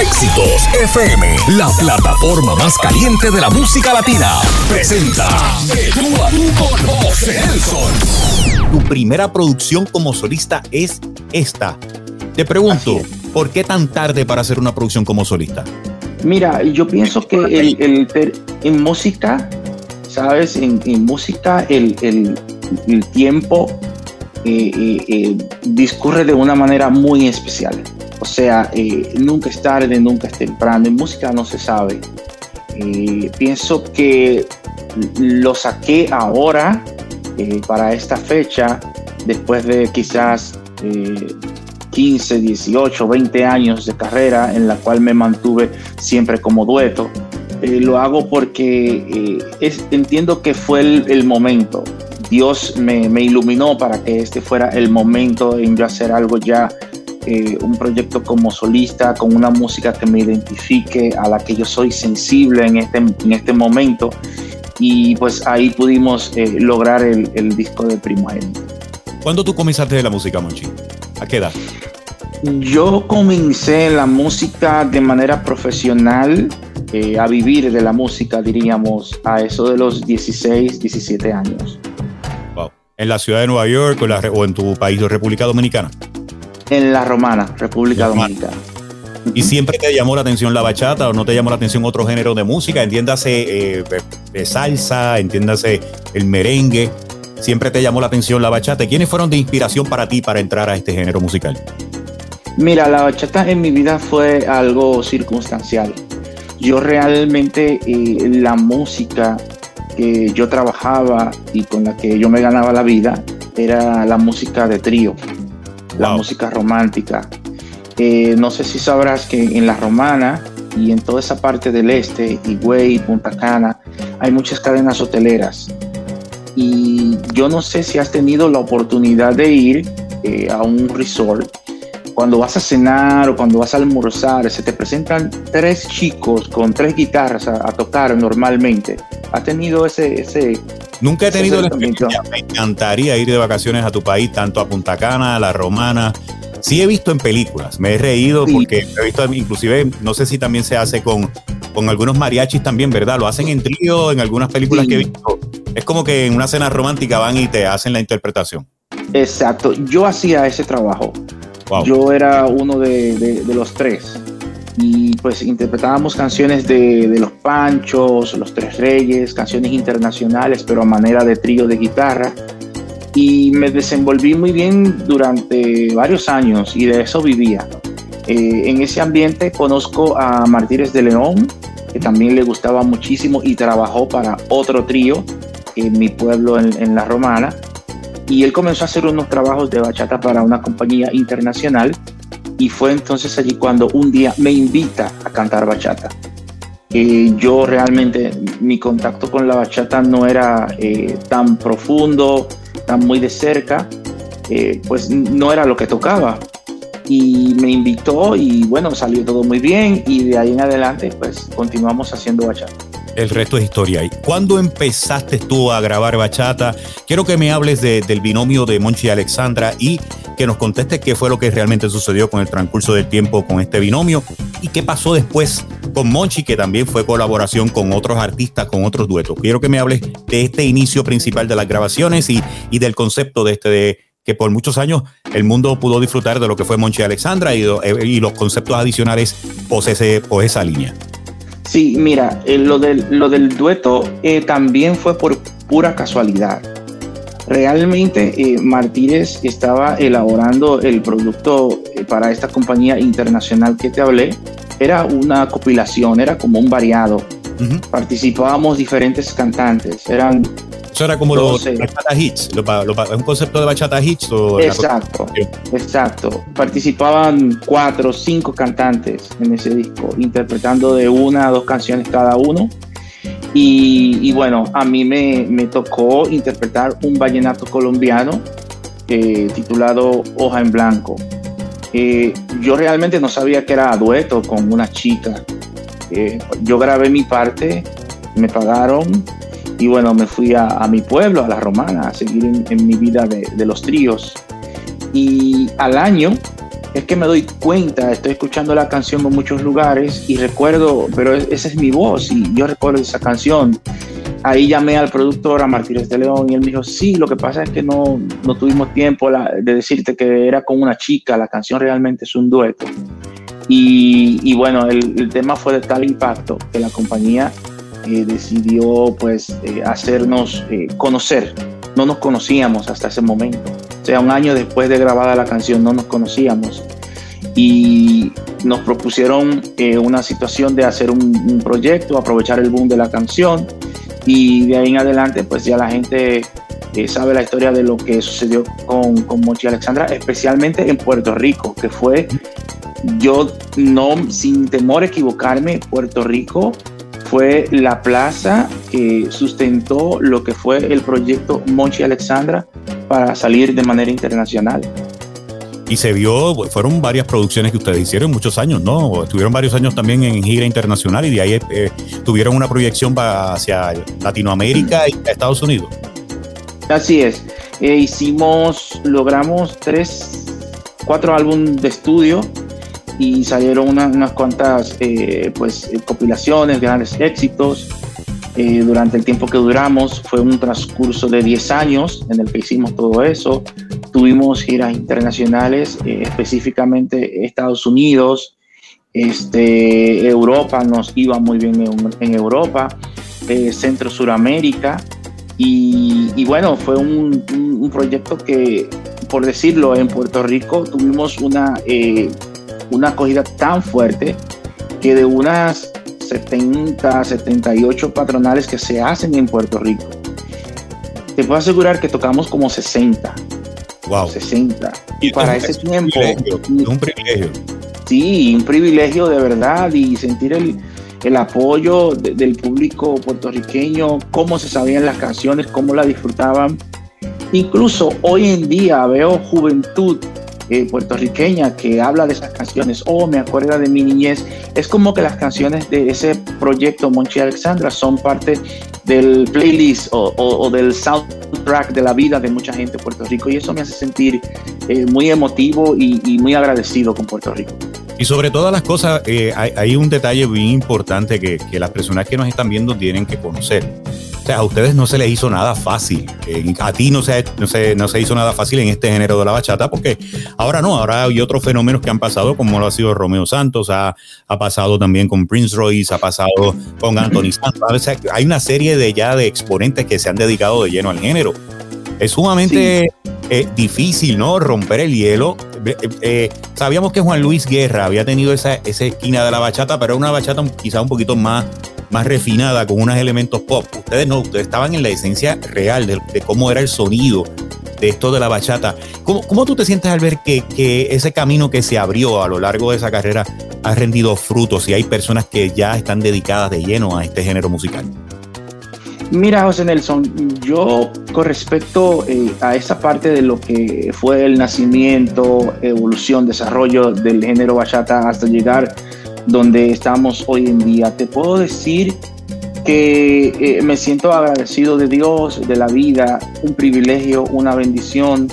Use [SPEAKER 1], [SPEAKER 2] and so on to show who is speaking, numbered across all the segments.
[SPEAKER 1] Éxitos FM, la plataforma más caliente de la música latina, presenta De tú a tú con José Nelson.
[SPEAKER 2] Tu primera producción como solista es esta. Te pregunto, ¿por qué tan tarde para hacer una producción como solista?
[SPEAKER 3] Mira, yo pienso que el, el- en música, ¿sabes? En, en música el, el- el tiempo eh, eh, eh, discurre de una manera muy especial. O sea, eh, nunca es tarde, nunca es temprano. En música no se sabe. Eh, pienso que lo saqué ahora eh, para esta fecha, después de quizás eh, 15, 18, 20 años de carrera en la cual me mantuve siempre como dueto. Eh, lo hago porque entiendo que fue el, el momento. Dios me, me iluminó para que este fuera el momento en yo hacer algo ya, eh, un proyecto como solista, con una música que me identifique, a la que yo soy sensible en este, en este momento. Y pues ahí pudimos eh, lograr el, el disco de Primogénito.
[SPEAKER 2] ¿Cuándo tú comenzaste de la música, Monchi? ¿A qué edad?
[SPEAKER 3] Yo comencé la música de manera profesional, eh, a vivir de la música, diríamos, a eso de los 16, 17 años.
[SPEAKER 2] Wow. ¿En la ciudad de Nueva York o, la o en tu país, República Dominicana?
[SPEAKER 3] En La Romana, República
[SPEAKER 2] Romana.
[SPEAKER 3] Dominicana.
[SPEAKER 2] ¿Y siempre te llamó la atención la bachata o no te llamó la atención otro género de música? Entiéndase eh, de salsa, entiéndase el merengue. ¿Siempre te llamó la atención la bachata? ¿Y ¿Quiénes fueron de inspiración para ti para entrar a este género musical?
[SPEAKER 3] Mira, la bachata en mi vida fue algo circunstancial. Yo realmente eh, la música que yo trabajaba y con la que yo me ganaba la vida era la música de trío, la
[SPEAKER 2] Wow.
[SPEAKER 3] música romántica. Eh, no sé si sabrás que en la romana y en toda esa parte del este, Higüey, Punta Cana, hay muchas cadenas hoteleras. Y yo no sé si has tenido la oportunidad de ir eh, a un resort cuando vas a cenar o cuando vas a almorzar, se te presentan tres chicos con tres guitarras a, a tocar normalmente. ¿Has tenido ese, ese,
[SPEAKER 2] Nunca he tenido la experiencia. Me encantaría ir de vacaciones a tu país, tanto a Punta Cana, a La Romana. Sí he visto en películas, me he reído
[SPEAKER 3] Sí.
[SPEAKER 2] porque he visto, inclusive, no sé si también se hace con, con algunos mariachis también, ¿verdad? Lo hacen en trío, en algunas películas
[SPEAKER 3] Sí.
[SPEAKER 2] que he visto. Es como que en una cena romántica van y te hacen la interpretación.
[SPEAKER 3] Exacto, yo hacía ese trabajo.
[SPEAKER 2] Wow.
[SPEAKER 3] Yo era uno de, de- de los tres. Y pues interpretábamos canciones de, de Los Panchos, Los Tres Reyes, canciones internacionales, pero a manera de trío de guitarra. Y me desenvolví muy bien durante varios años y de eso vivía. Eh, en ese ambiente conozco a Martínez de León, que también le gustaba muchísimo y trabajó para otro trío en mi pueblo, en, en La Romana y él comenzó a hacer unos trabajos de bachata para una compañía internacional y fue entonces allí cuando un día me invita a cantar bachata. Eh, yo realmente mi contacto con la bachata no era eh, tan profundo, tan muy de cerca, eh, pues no era lo que tocaba. Y me invitó y bueno, salió todo muy bien y de ahí en adelante pues continuamos haciendo bachata.
[SPEAKER 2] El resto es historia. ¿Y ¿Cuándo empezaste tú a grabar bachata? Quiero que me hables de- del binomio de Monchi y Alexandra y que nos contestes qué fue lo que realmente sucedió con el transcurso del tiempo con este binomio y qué pasó después con Monchi, que también fue colaboración con otros artistas, con otros duetos. Quiero que me hables de este inicio principal de las grabaciones y, y del concepto de este de que por muchos años el mundo pudo disfrutar de lo que fue Monchi Alexandra y, y los conceptos adicionales pos, ese, pos esa línea.
[SPEAKER 3] Sí, mira, eh, lo, del, lo del dueto eh, también fue por pura casualidad. Realmente eh, Martínez estaba elaborando el producto para esta compañía internacional que te hablé. Era una compilación, era como un variado.
[SPEAKER 2] Ujú.
[SPEAKER 3] Participábamos diferentes cantantes, eran
[SPEAKER 2] Eso era como los bachata hits, un concepto de bachata hits o
[SPEAKER 3] Exacto, exacto. Participaban cuatro o cinco cantantes en ese disco, interpretando de una a dos canciones cada uno. Y, y bueno, a mí me, me tocó interpretar un vallenato colombiano eh, titulado Hoja en Blanco. Eh, yo realmente no sabía que era dueto con una chica. Eh, yo grabé mi parte, me pagaron y bueno, me fui a, a mi pueblo, a La Romana, a seguir en, en mi vida de, de los tríos. Y al año es que me doy cuenta, estoy escuchando la canción en muchos lugares y recuerdo, pero esa es mi voz y yo recuerdo esa canción. Ahí llamé al productor, a Martínez de León, y él me dijo, sí, lo que pasa es que no, no tuvimos tiempo de decirte que era con una chica, la canción realmente es un dueto. Y, bueno, el, tema fue de tal impacto que la compañía eh, decidió pues eh, hacernos eh, conocer. No nos conocíamos hasta ese momento. O sea, un año después de grabada la canción no nos conocíamos. Y nos propusieron una situación de hacer un, proyecto, aprovechar el boom de la canción. Y de ahí en adelante pues ya la gente sabe la historia de lo que sucedió con, con Mochi Alexandra, especialmente en Puerto Rico, que fue yo no, sin temor a equivocarme, Puerto Rico fue la plaza que sustentó lo que fue el proyecto Monchi Alexandra para salir de manera internacional.
[SPEAKER 2] Y se vio, fueron varias producciones que ustedes hicieron muchos años, ¿no? Estuvieron varios años también en gira internacional y de ahí eh, tuvieron una proyección hacia Latinoamérica y Estados Unidos.
[SPEAKER 3] Así es. Eh, hicimos, logramos tres, cuatro álbumes de estudio y salieron unas cuantas eh, pues, eh, compilaciones, grandes éxitos. Eh, durante el tiempo que duramos fue un transcurso de 10 años en el que hicimos todo eso. Tuvimos giras internacionales, específicamente Estados Unidos, este, Europa, nos iba muy bien en, Europa, Centro Suramérica. Y, y, bueno, fue un, proyecto que, por decirlo, en Puerto Rico tuvimos una una acogida tan fuerte que de unas 70, 78 patronales que se hacen en Puerto Rico, te puedo asegurar que tocamos como 60.
[SPEAKER 2] Wow.
[SPEAKER 3] 60. Y para ese tiempo.
[SPEAKER 2] un privilegio.
[SPEAKER 3] Sí, un privilegio de verdad y sentir el, el apoyo del público puertorriqueño, cómo se sabían las canciones, cómo la disfrutaban. Incluso hoy en día veo juventud eh, puertorriqueña que habla de esas canciones, oh, me acuerda de mi niñez. Es como que las canciones de ese proyecto Monchi Alexandra son parte del playlist o, del soundtrack de la vida de mucha gente en Puerto Rico y eso me hace sentir eh, muy emotivo y, muy agradecido con Puerto Rico.
[SPEAKER 2] Y sobre todas las cosas, eh, hay, un detalle bien importante que las personas que nos están viendo tienen que conocer. O sea, a ustedes no se les hizo nada fácil. a ti no se, no, se, no se hizo nada fácil en este género de la bachata, porque ahora no, ahora hay otros fenómenos que han pasado, como lo ha sido Romeo Santos, ha, ha pasado también con Prince Royce, ha pasado con Anthony Santos. O sea, hay una serie de ya de exponentes que se han dedicado de lleno al género. Es sumamente eh, difícil, ¿no? Romper el hielo. Eh, eh, sabíamos que Juan Luis Guerra había tenido esa, esa esquina de la bachata, pero una bachata quizá un poquito más más refinada, con unos elementos pop. Ustedes no, ustedes estaban en la esencia real de, cómo era el sonido de esto de la bachata. ¿Cómo, cómo tú te sientes al ver que, que, ese camino que se abrió a lo largo de esa carrera ha rendido frutos y hay personas que ya están dedicadas de lleno a este género musical?
[SPEAKER 3] Mira, José Nelson, yo con respecto eh, a esa parte de lo que fue el nacimiento, evolución, desarrollo del género bachata hasta llegar donde estamos hoy en día. Te puedo decir que eh, me siento agradecido de Dios, de la vida, un privilegio, una bendición,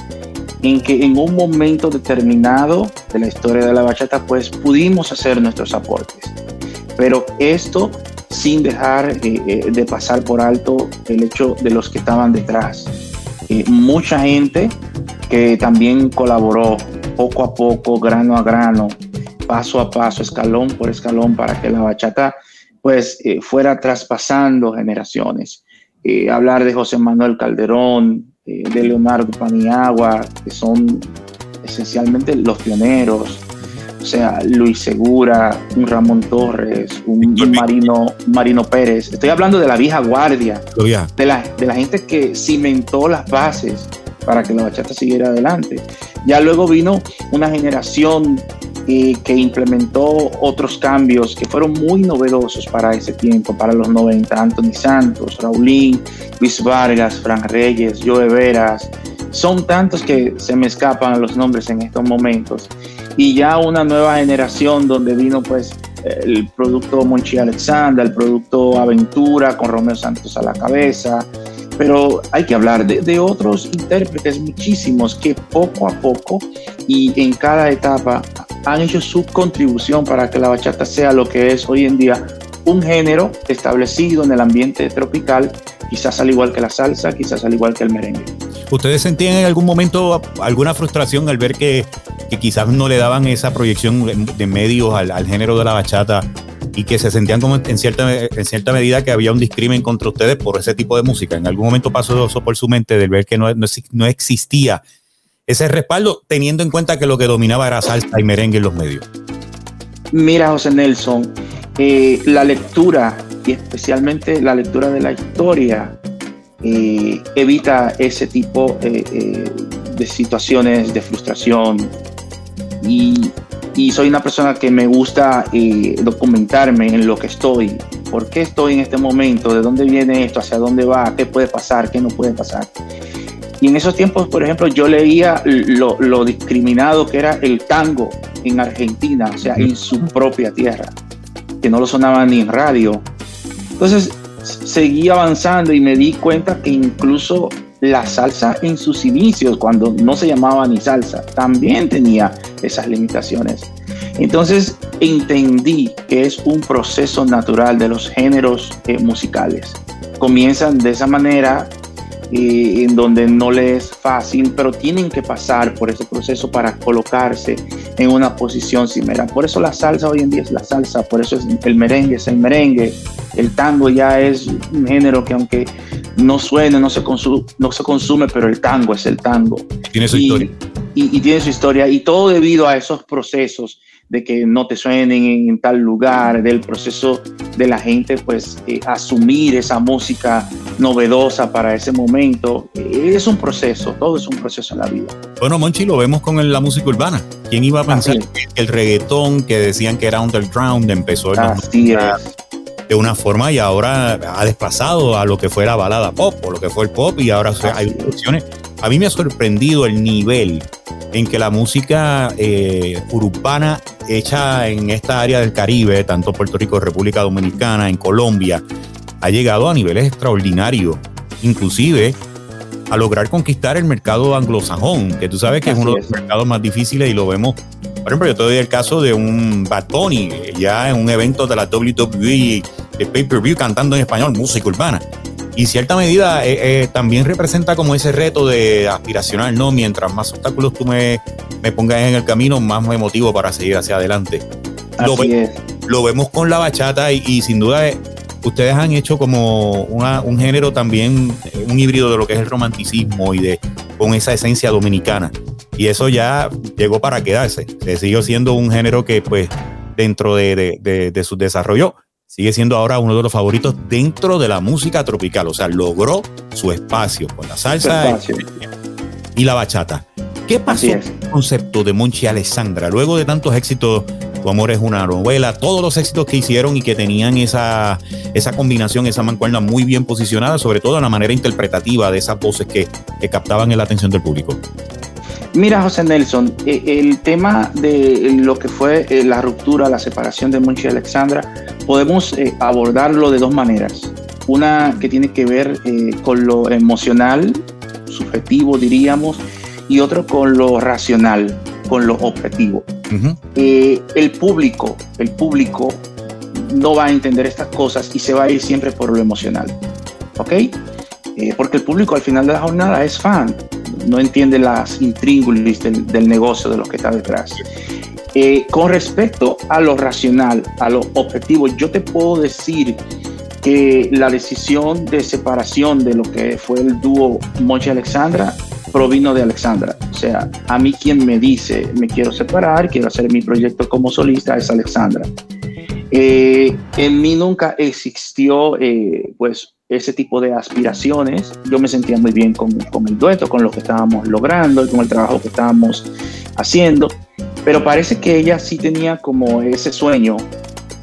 [SPEAKER 3] en que en un momento determinado de la historia de la bachata, pues pudimos hacer nuestros aportes. Pero esto sin dejar eh, eh, de pasar por alto el hecho de los que estaban detrás. mucha gente que también colaboró poco a poco, grano a grano, paso a paso, escalón por escalón, para que la bachata pues eh, fuera traspasando generaciones. Eh, hablar de José Manuel Calderón, eh, de Leonardo Paniagua, que son esencialmente los pioneros, o sea, Luis Segura, un Ramón Torres, un, Marino, Marino Pérez. Estoy hablando de la vieja guardia, de la, de la gente que cimentó las bases para que la bachata siguiera adelante. Ya luego vino una generación que implementó otros cambios que fueron muy novedosos para ese tiempo, para los 90. Anthony Santos, Raulín, Luis Vargas, Fran Reyes, Joe Veras. Son tantos que se me escapan los nombres en estos momentos. Y ya una nueva generación donde vino pues el producto Monchi Alexander, el producto Aventura con Romeo Santos a la cabeza, pero hay que hablar de, de, otros intérpretes muchísimos que poco a poco y en cada etapa han hecho su contribución para que la bachata sea lo que es hoy en día un género establecido en el ambiente tropical, quizás al igual que la salsa, quizás al igual que el merengue.
[SPEAKER 2] ¿Ustedes sentían en algún momento alguna frustración al ver que, quizás no le daban esa proyección de medios al, género de la bachata y que se sentían como en cierta, en cierta medida que había un discrimen contra ustedes por ese tipo de música. ¿En algún momento pasó eso por su mente de ver que no, no existía ese respaldo, teniendo en cuenta que lo que dominaba era salsa y merengue en los medios?
[SPEAKER 3] Mira, José Nelson, eh, la lectura y especialmente la lectura de la historia eh, evita ese tipo eh, de situaciones de frustración. Y y soy una persona que me gusta documentarme en lo que estoy, por qué estoy en este momento, de dónde viene esto, hacia dónde va, qué puede pasar, qué no puede pasar. Y en esos tiempos, por ejemplo, yo leía lo, lo discriminado que era el tango en Argentina, o sea, en su propia tierra, que no lo sonaba ni en radio. Entonces, seguí avanzando y me di cuenta que incluso la salsa en sus inicios, cuando no se llamaba ni salsa, también tenía esas limitaciones. Entonces entendí que es un proceso natural de los géneros eh, musicales. Comienzan de esa manera eh, en donde no les es fácil, pero tienen que pasar por ese proceso para colocarse en una posición similar. Por eso la salsa hoy en día es la salsa, por eso es el merengue es el merengue, el tango ya es un género que aunque no suene, no se, consume, no se consume, pero el tango es el tango.
[SPEAKER 2] Tiene su historia.
[SPEAKER 3] Y, tiene su historia, y todo debido a esos procesos de que no te suenen en, tal lugar, del proceso de la gente, pues eh, asumir esa música novedosa para ese momento. Eh, es un proceso, todo es un proceso en la vida.
[SPEAKER 2] Bueno, Monchi, lo vemos con la música urbana. ¿Quién iba a pensar que el reggaetón, que decían que era underground, empezó en
[SPEAKER 3] Así
[SPEAKER 2] de una forma y ahora ha desplazado a lo que fue la balada pop o lo que fue el pop y ahora hay producciones. A mí me ha sorprendido el nivel en que la música eh, urbana hecha en esta área del Caribe, tanto Puerto Rico, República Dominicana, en Colombia, ha llegado a niveles extraordinarios, inclusive a lograr conquistar el mercado anglosajón, que tú sabes que es uno de los mercados más difíciles y lo vemos por ejemplo, yo te doy el caso de un Bad Bunny, ya en un evento de la WWE de pay-per-view cantando en español, música urbana. Y cierta medida eh, eh, también representa como ese reto de aspiracional, ¿no? Mientras más obstáculos tú me, me pongas en el camino, más me motivo para seguir hacia adelante. Lo, lo, vemos con la bachata y, sin duda eh, ustedes han hecho como un género también, un híbrido de lo que es el romanticismo y de con esa esencia dominicana. Y eso ya llegó para quedarse. Se siguió siendo un género que, pues, dentro de, de, su desarrollo, sigue siendo ahora uno de los favoritos dentro de la música tropical. O sea, logró su espacio con la salsa y la bachata. ¿Qué pasó con el concepto de Monchi Alessandra? Luego de tantos éxitos, Tu amor es una novela, todos los éxitos que hicieron y que tenían esa, esa combinación, esa mancuerna muy bien posicionada, sobre todo en la manera interpretativa de esas voces que, que captaban la atención del público.
[SPEAKER 3] Mira, José Nelson, eh, el tema de lo que fue eh, la ruptura, la separación de Monchi y Alexandra, podemos eh, abordarlo de dos maneras. Una que tiene que ver con lo emocional, subjetivo diríamos, y otro con lo racional, con lo objetivo. el público, el público no va a entender estas cosas y se va a ir siempre por lo emocional. ¿Ok? porque el público al final de la jornada es fan no entiende las intríngulis del, negocio de lo que está detrás. Eh, con respecto a lo racional, a lo objetivo, yo te puedo decir que la decisión de separación de lo que fue el dúo Mochi Alexandra provino de Alexandra. O sea, a mí quien me dice me quiero separar, quiero hacer mi proyecto como solista es Alexandra. Eh, en mí nunca existió eh, pues ese tipo de aspiraciones. Yo me sentía muy bien con, con, el dueto, con lo que estábamos logrando y con el trabajo que estábamos haciendo, pero parece que ella sí tenía como ese sueño,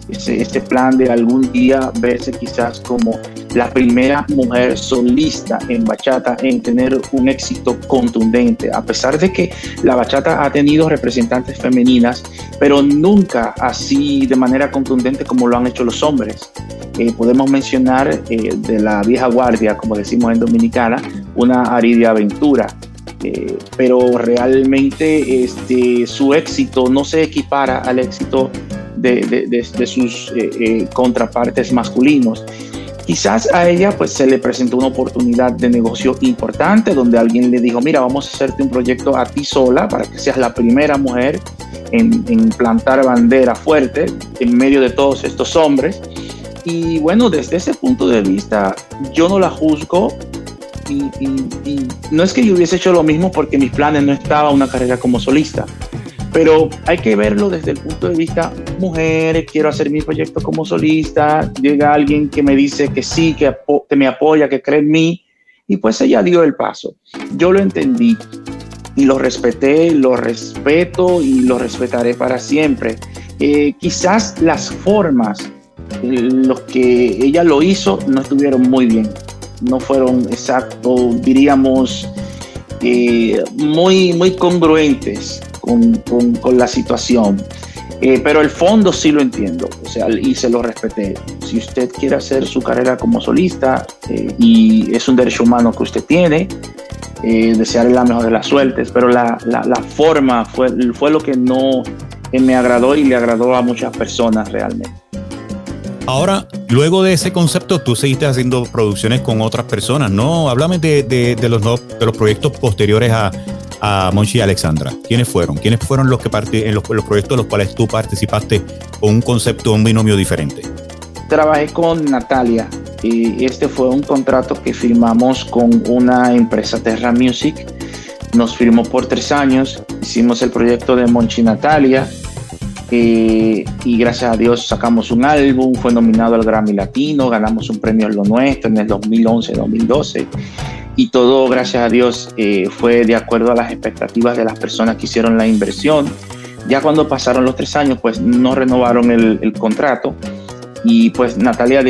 [SPEAKER 3] ese, este plan de algún día verse quizás como la primera mujer solista en bachata en tener un éxito contundente, a pesar de que la bachata ha tenido representantes femeninas, pero nunca así de manera contundente como lo han hecho los hombres. eh, podemos mencionar eh, de la vieja guardia, como decimos en Dominicana, una Aridia Aventura. Eh, pero realmente este, su éxito no se equipara al éxito de, de, de, sus contrapartes masculinos. Quizás a ella pues se le presentó una oportunidad de negocio importante donde alguien le dijo, mira, vamos a hacerte un proyecto a ti sola para que seas la primera mujer en, plantar bandera fuerte en medio de todos estos hombres. Y bueno, desde ese punto de vista, yo no la juzgo y, y, y, no es que yo hubiese hecho lo mismo porque mis planes no estaba una carrera como solista, pero hay que verlo desde el punto de vista mujer, quiero hacer mi proyecto como solista, llega alguien que me dice que sí, que, que me apoya, que cree en mí, y pues ella dio el paso. Yo lo entendí y lo respeté, lo respeto y lo respetaré para siempre. Eh, quizás las formas los que ella lo hizo no estuvieron muy bien, no fueron exacto, diríamos, eh, muy, muy congruentes con, la situación. Eh, pero el fondo sí lo entiendo, o sea, y se lo respeté. Si usted quiere hacer su carrera como solista eh, y es un derecho humano que usted tiene, eh, desearle la mejor de las suertes, pero la, la, forma fue, fue lo que no me agradó y le agradó a muchas personas realmente.
[SPEAKER 2] Ahora, luego de ese concepto, tú seguiste haciendo producciones con otras personas, ¿no? Háblame de, de los, de los proyectos posteriores a, a Monchi y Alexandra. ¿Quiénes fueron? ¿Quiénes fueron los que en los, proyectos en los cuales tú participaste con un concepto, un binomio diferente?
[SPEAKER 3] Trabajé con Natalia y este fue un contrato que firmamos con una empresa Terra Music. Nos firmó por tres años. Hicimos el proyecto de Monchi Natalia eh, y gracias a Dios sacamos un álbum, fue nominado al Grammy Latino, ganamos un premio en lo nuestro en el 2011-2012 y todo, gracias a Dios, eh, fue de acuerdo a las expectativas de las personas que hicieron la inversión. Ya cuando pasaron los tres años, pues no renovaron el, contrato y pues Natalia